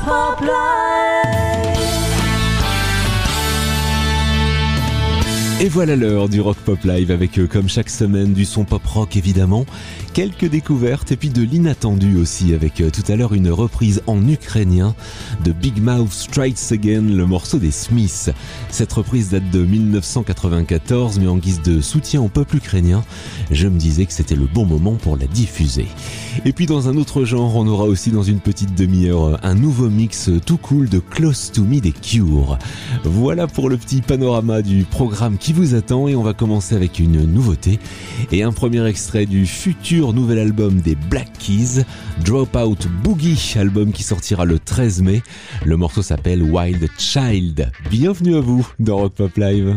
Pop Live. Et voilà l'heure du Rock Pop Live avec eux, comme chaque semaine, du son pop rock évidemment, quelques découvertes et puis de l'inattendu aussi avec euh, tout à l'heure une reprise en ukrainien de Big Mouth Strikes Again, le morceau des Smiths. Cette reprise date de 1994 mais en guise de soutien au peuple ukrainien, je me disais que c'était le bon moment pour la diffuser. Et puis dans un autre genre, on aura aussi dans une petite demi-heure un nouveau mix tout cool de Close to Me des Cure. Voilà pour le petit panorama du programme qui vous attend et on va commencer avec une nouveauté et un premier extrait du futur nouvel album des Black Keys, Dropout Boogie, album qui sortira le 13 mai. Le morceau s'appelle Wild Child. Bienvenue à vous dans Rock Pop Live.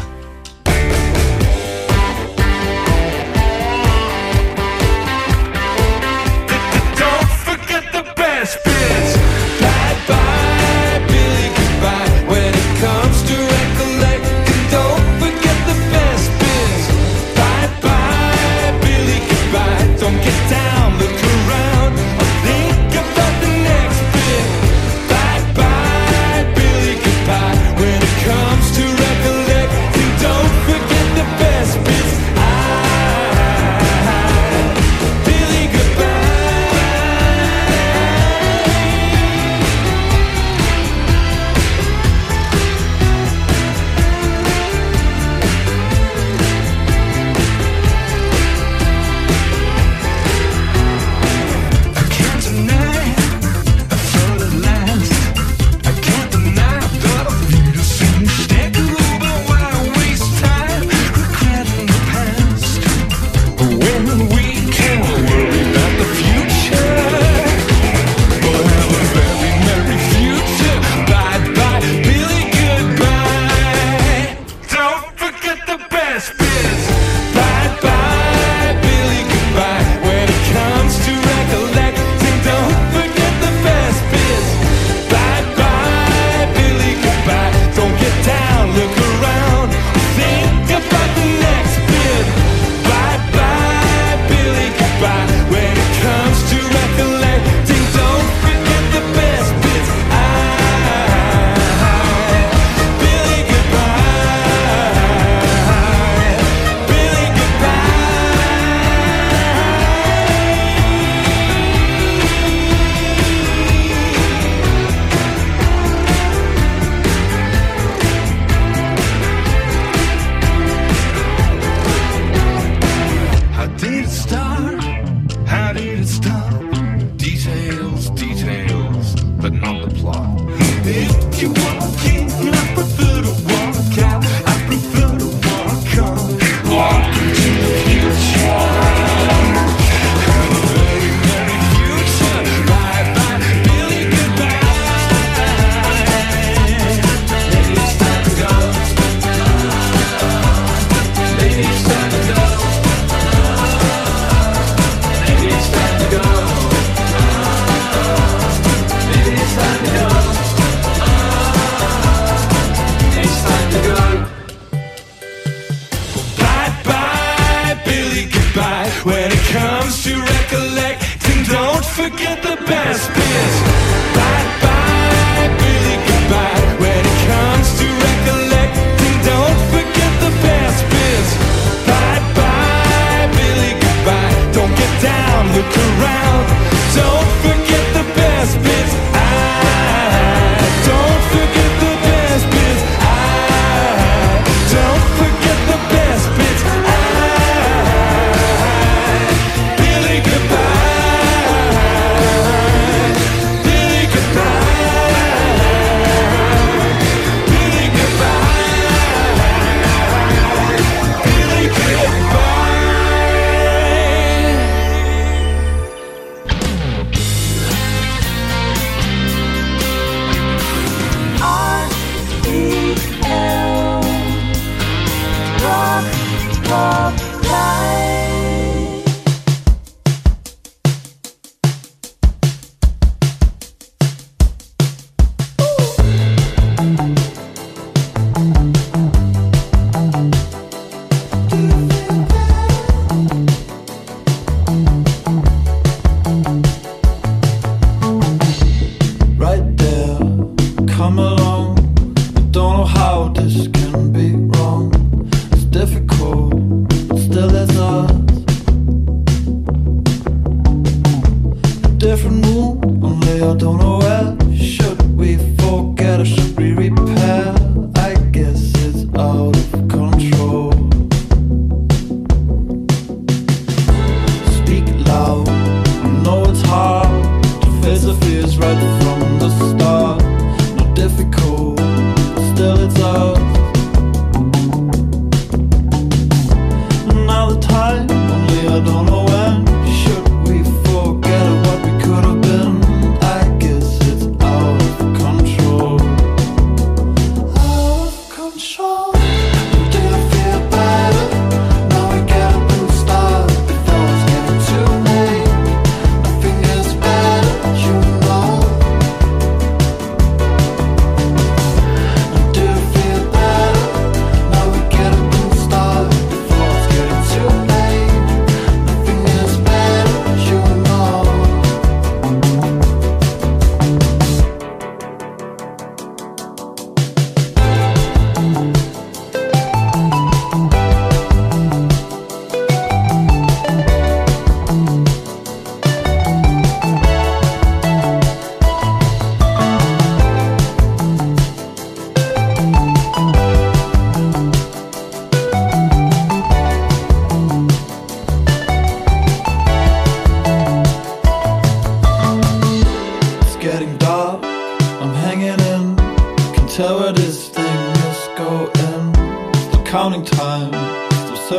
stop.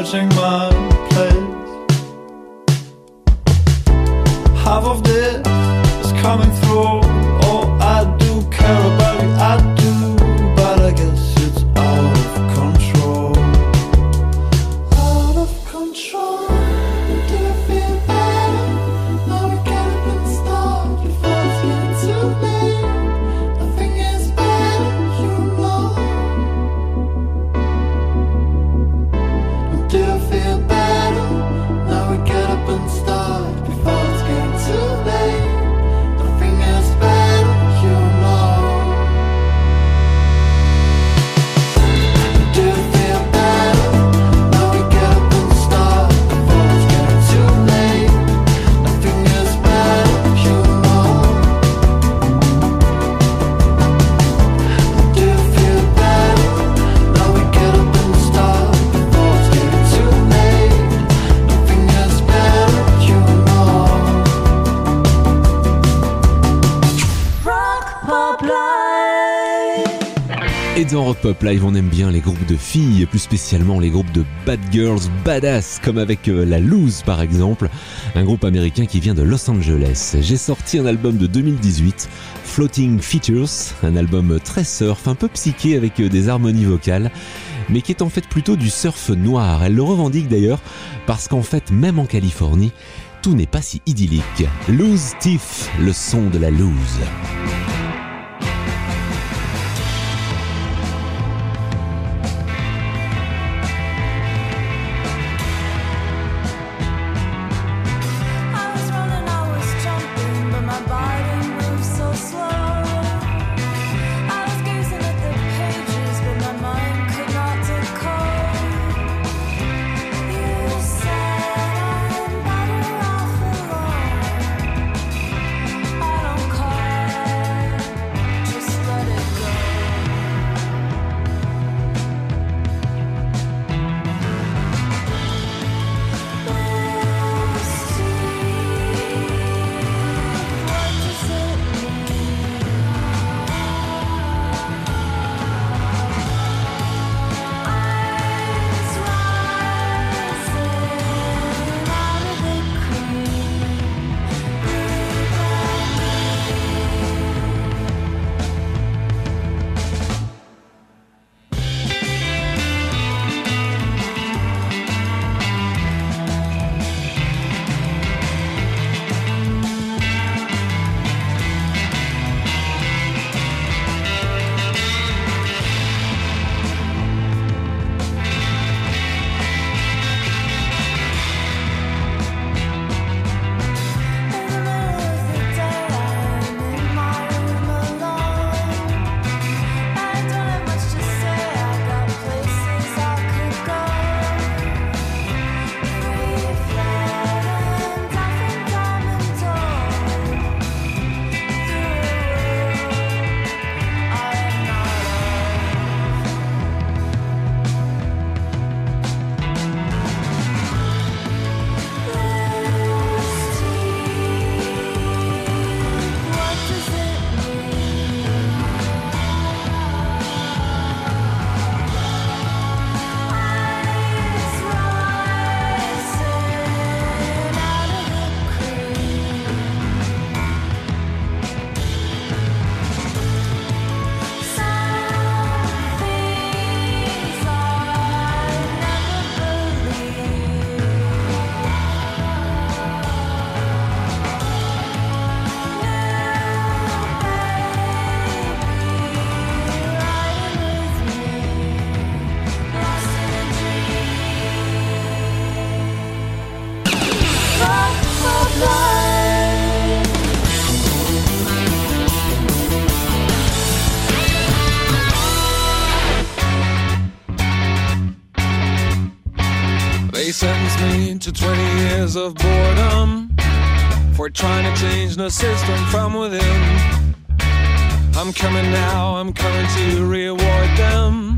touching my Pop Live, on aime bien les groupes de filles, plus spécialement les groupes de bad girls, badass, comme avec euh, la Loose par exemple, un groupe américain qui vient de Los Angeles. J'ai sorti un album de 2018, Floating Features, un album très surf, un peu psyché avec euh, des harmonies vocales, mais qui est en fait plutôt du surf noir. Elle le revendique d'ailleurs, parce qu'en fait, même en Californie, tout n'est pas si idyllique. Loose Tiff, le son de la loose. Of boredom for trying to change the system from within. I'm coming now, I'm coming to reward them.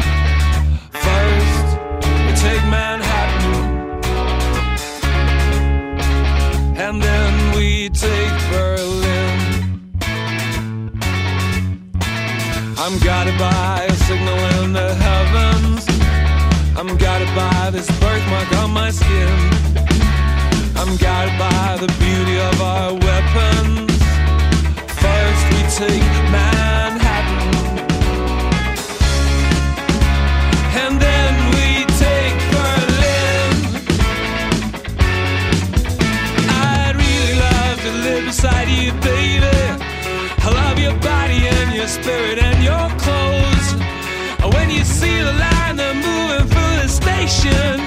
Spirit and your clothes. When you see the line, they're moving through the station.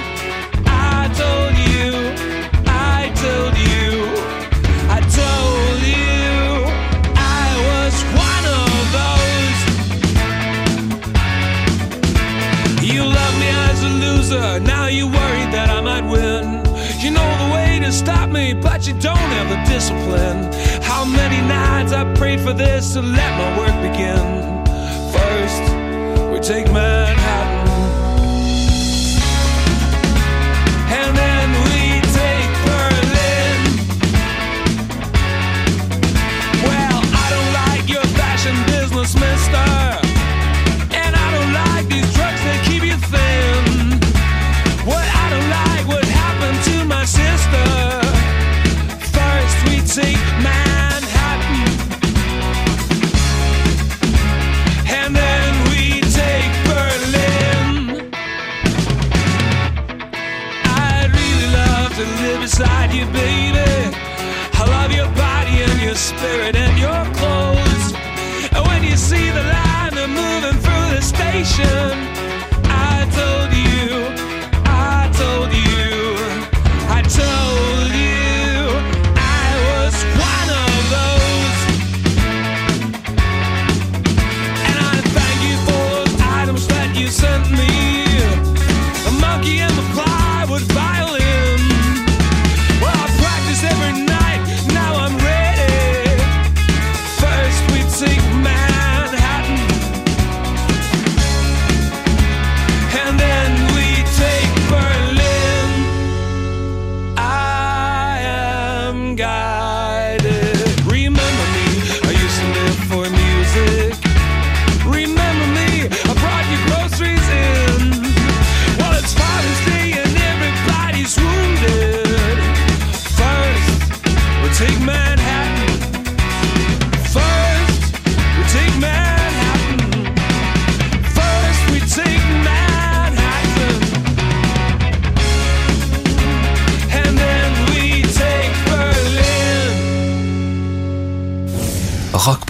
I told you, I told you, I told you, I was one of those. You love me as a loser, now you worried that I might win. You know the way to stop me, but you don't have the discipline many nights I prayed for this, so let my work begin. First, we take Manhattan. And then we take Berlin. Well, I don't like your fashion business, mister. And I don't like these drugs that keep you thin. What I don't like, what happened to my sister. First, we take Manhattan. spirit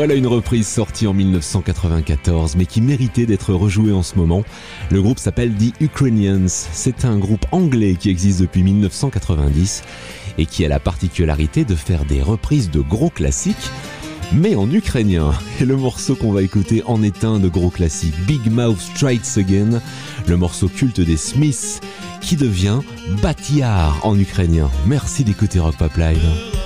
Voilà une reprise sortie en 1994, mais qui méritait d'être rejouée en ce moment. Le groupe s'appelle The Ukrainians. C'est un groupe anglais qui existe depuis 1990 et qui a la particularité de faire des reprises de gros classiques, mais en ukrainien. Et le morceau qu'on va écouter en est un de gros classiques, Big Mouth Strikes Again, le morceau culte des Smiths, qui devient Batiar en ukrainien. Merci d'écouter Rock Pop Live.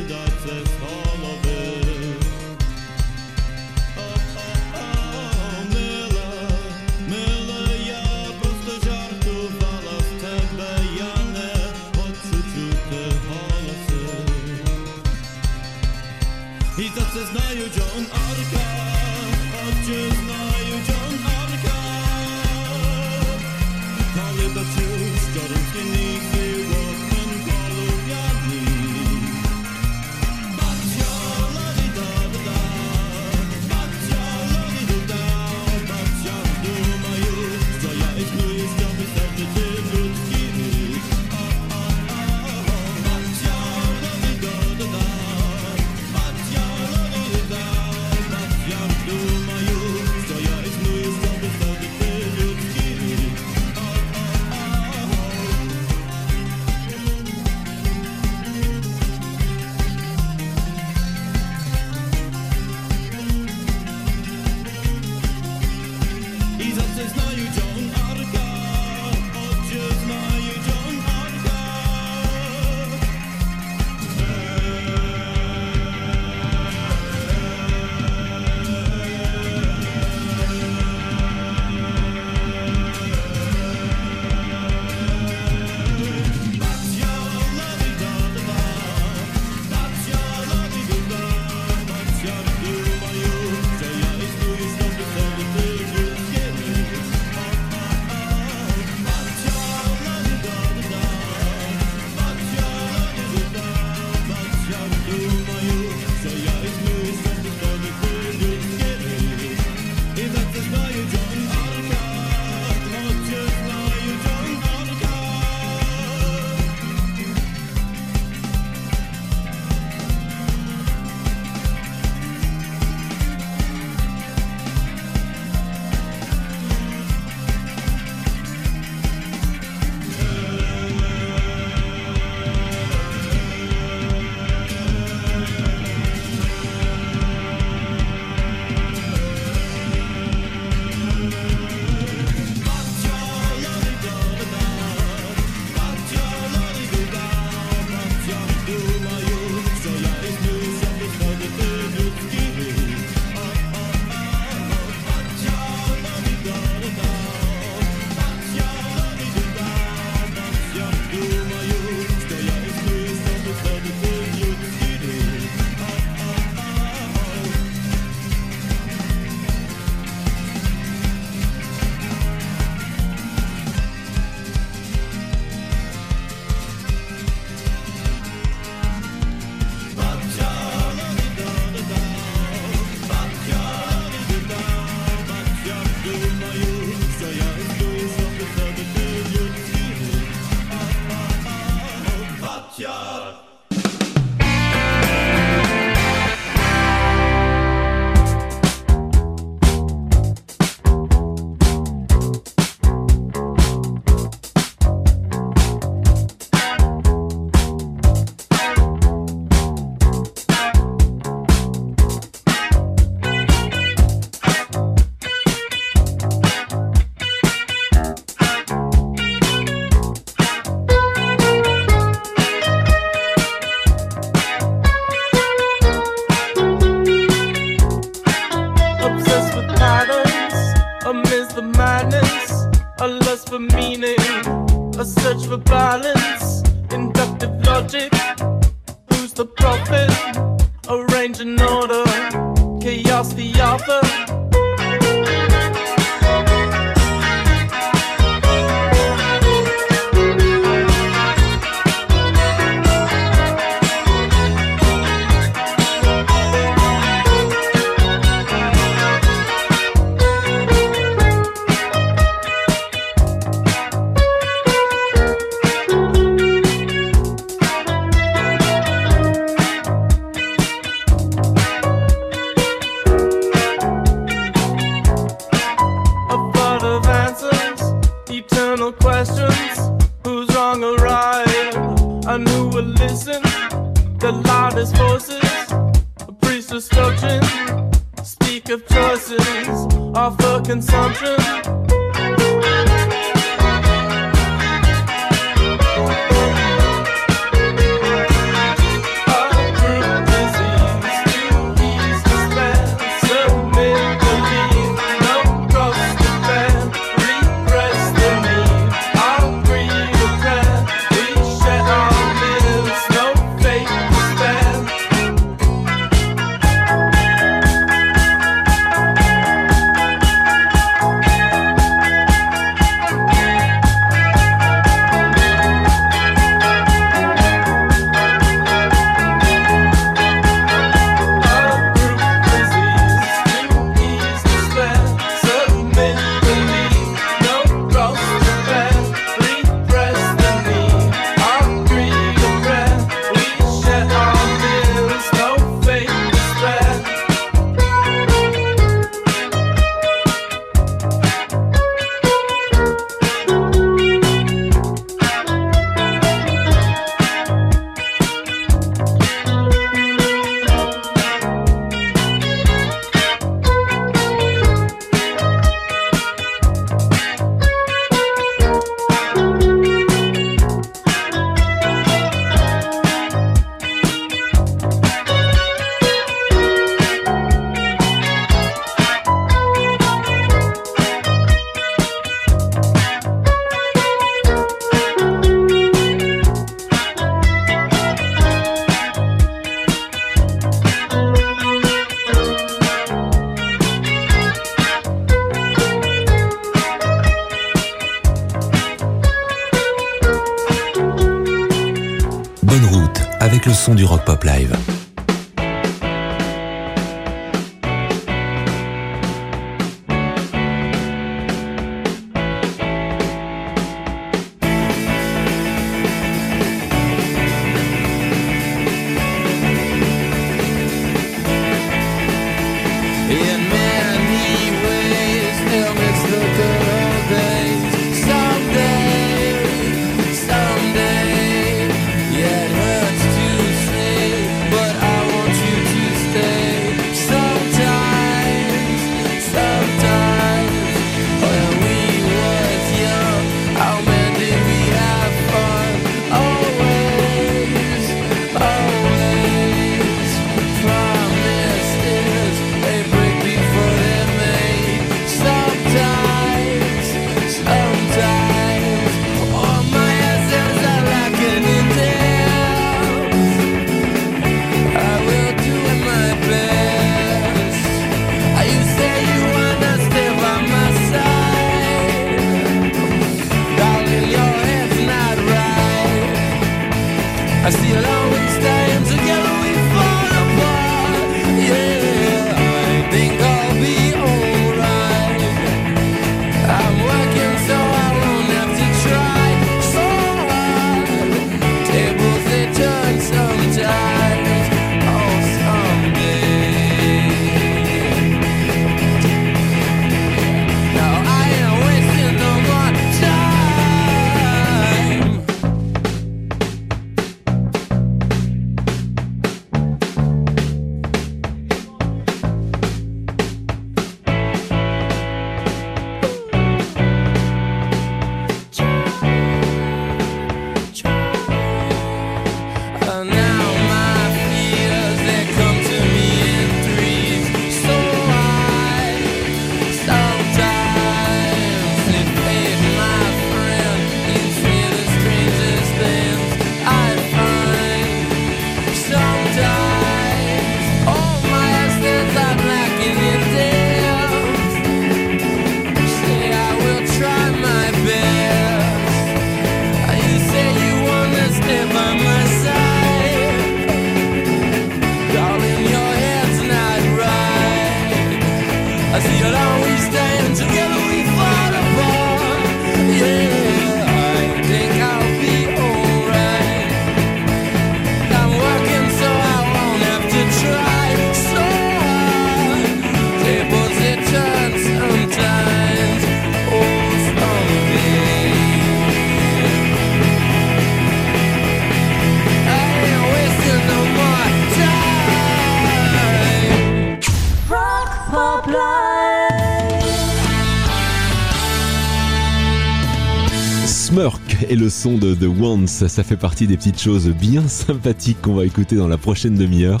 De The ça fait partie des petites choses bien sympathiques qu'on va écouter dans la prochaine demi-heure.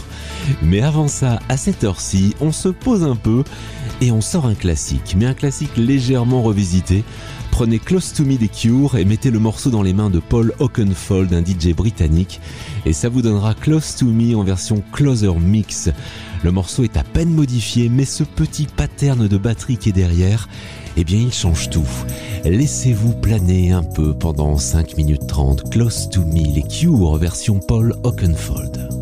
Mais avant ça, à cette heure-ci, on se pose un peu et on sort un classique, mais un classique légèrement revisité. Prenez Close to Me des Cure et mettez le morceau dans les mains de Paul Oakenfold, un DJ britannique, et ça vous donnera Close to Me en version Closer Mix. Le morceau est à peine modifié, mais ce petit pattern de batterie qui est derrière, eh bien il change tout. Laissez-vous planer un peu pendant 5 minutes 30. Close to Me, les Cure version Paul Oakenfold.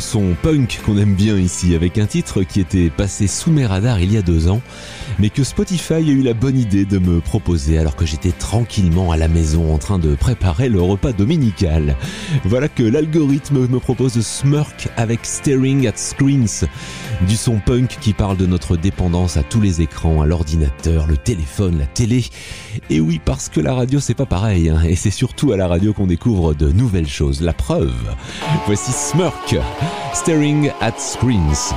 son punk qu'on aime bien ici avec un titre qui était passé sous mes radars il y a deux ans mais que Spotify a eu la bonne idée de me proposer alors que j'étais tranquillement à la maison en train de préparer le repas dominical. Voilà que l'algorithme me propose Smurk avec Staring at Screens, du son punk qui parle de notre dépendance à tous les écrans, à l'ordinateur, le téléphone, la télé. Et oui, parce que la radio c'est pas pareil, hein. et c'est surtout à la radio qu'on découvre de nouvelles choses. La preuve, voici Smurk, Staring at Screens.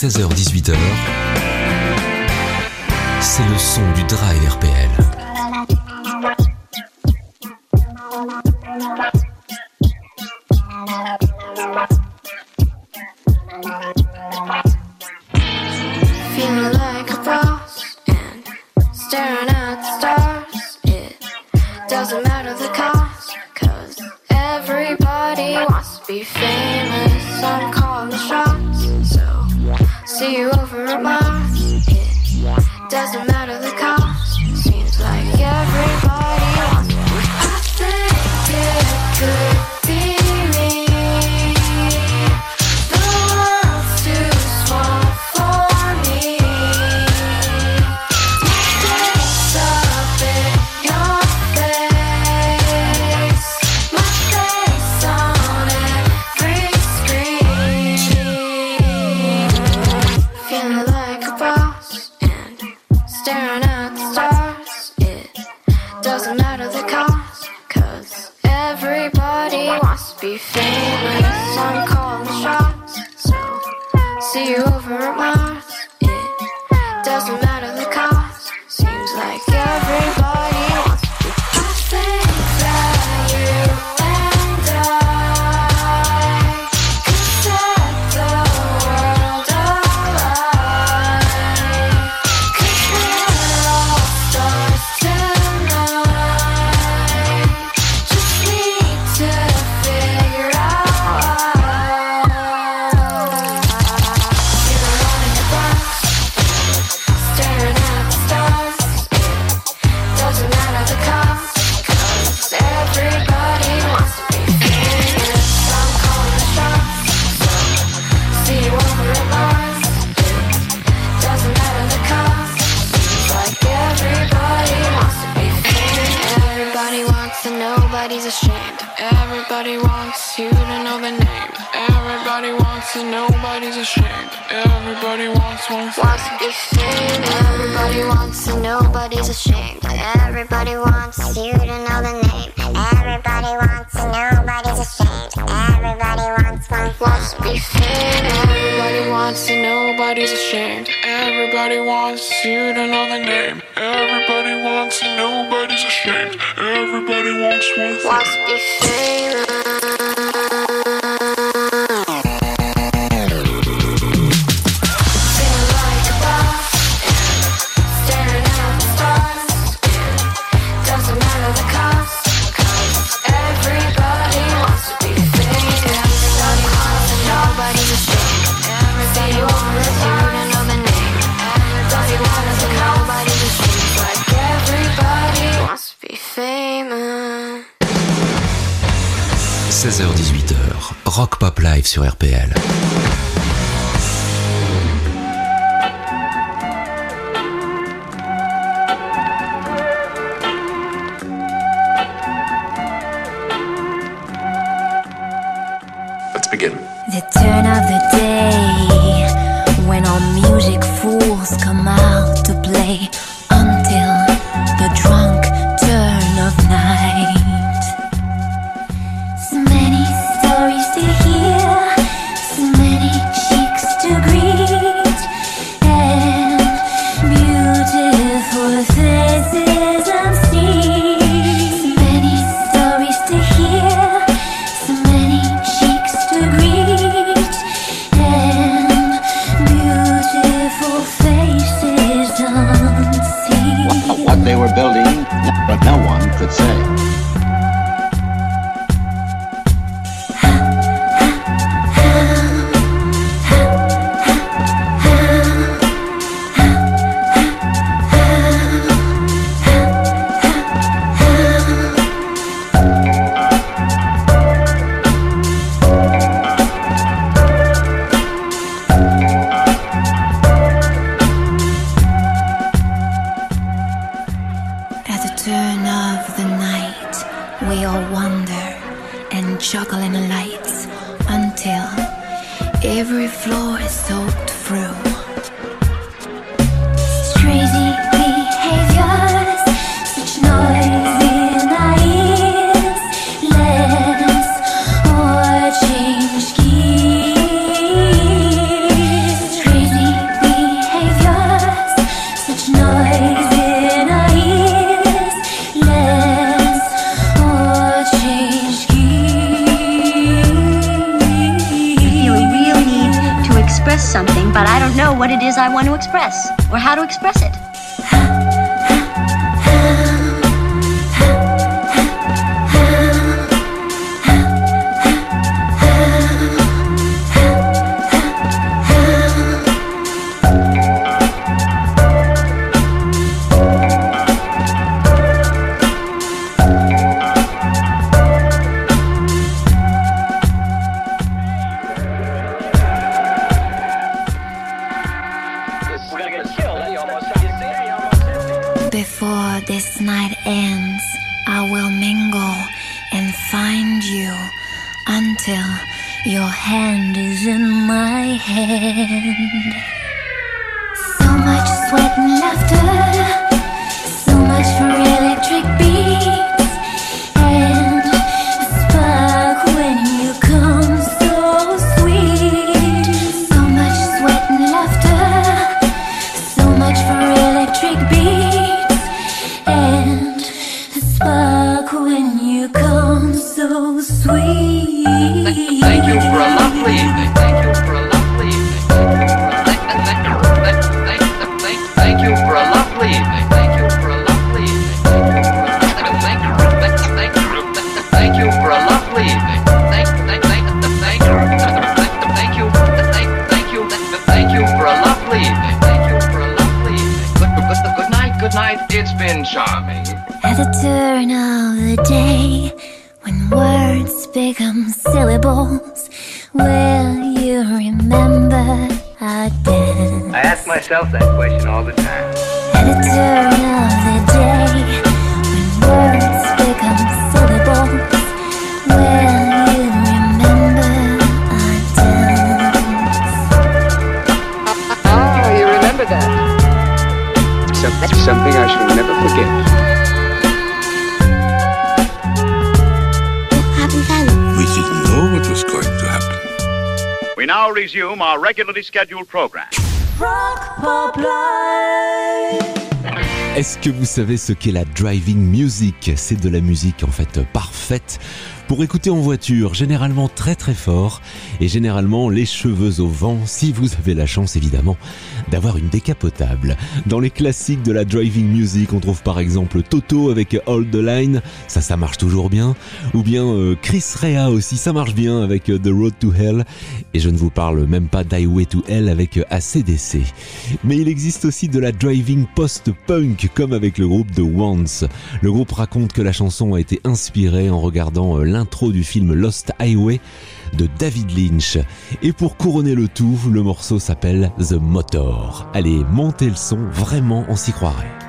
16h-18h, c'est le son du Drive RPL. sur RPL. turn of the night, we all wander and juggle in the lights until every floor is soaked through. Is I want to express or how to express it. Regularly scheduled program. Rock Pop Live. Est-ce que vous savez ce qu'est la driving music? C'est de la musique en fait parfaite pour écouter en voiture, généralement très très fort et généralement les cheveux au vent si vous avez la chance évidemment d'avoir une décapotable. Dans les classiques de la driving music, on trouve par exemple Toto avec Hold the Line, ça ça marche toujours bien, ou bien euh, Chris Rea aussi, ça marche bien avec euh, The Road to Hell et je ne vous parle même pas d'Highway to Hell avec euh, ACDC. Mais il existe aussi de la driving post-punk comme avec le groupe The Once. Le groupe raconte que la chanson a été inspirée en regardant euh, l'intro du film Lost Highway de David Lynch. Et pour couronner le tout, le morceau s'appelle The Motor. Allez, montez le son, vraiment on s'y croirait.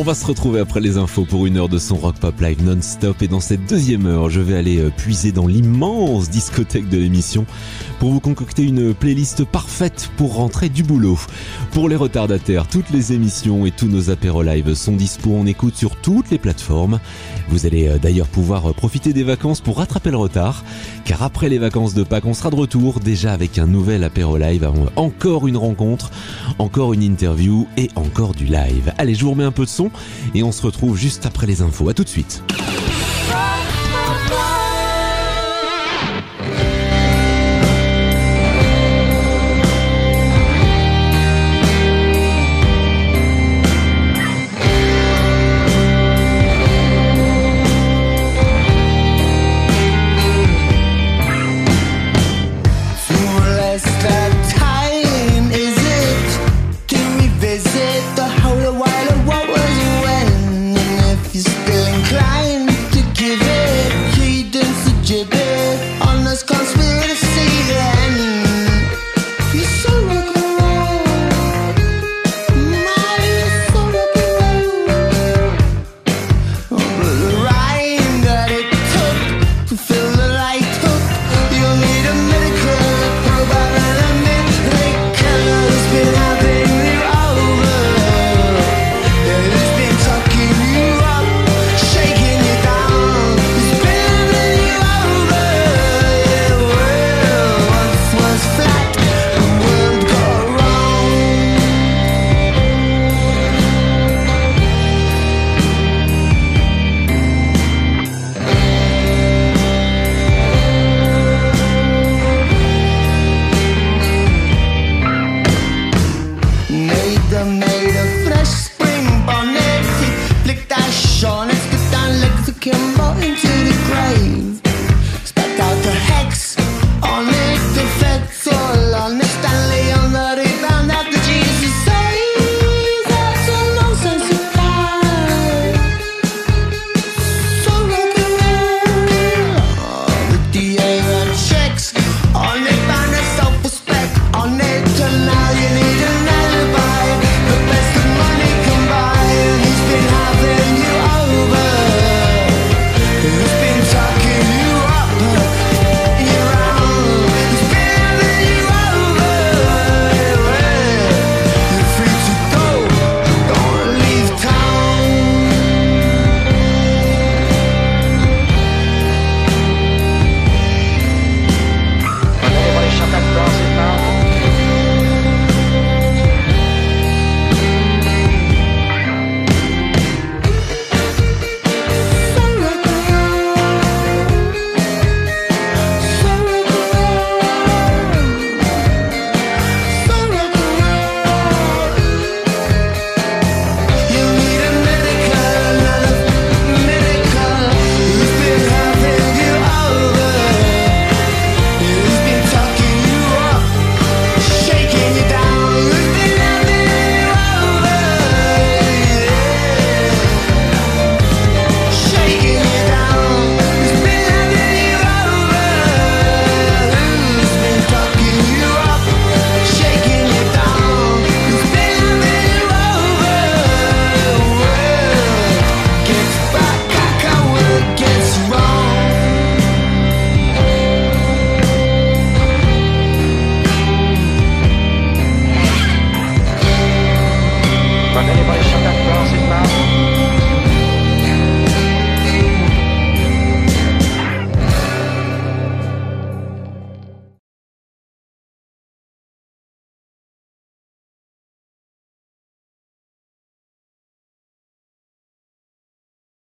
On va se retrouver après les infos pour une heure de son rock pop live non-stop et dans cette deuxième heure, je vais aller euh, puiser dans l'immense discothèque de l'émission pour vous concocter une playlist parfaite pour rentrer du boulot. Pour les retardataires, toutes les émissions et tous nos apéros live sont dispo en écoute sur toutes les plateformes. Vous allez euh, d'ailleurs pouvoir euh, profiter des vacances pour rattraper le retard car après les vacances de Pâques, on sera de retour déjà avec un nouvel apéro live, avant encore une rencontre, encore une interview et encore du live. Allez, je vous remets un peu de son et on se retrouve juste après les infos. À tout de suite.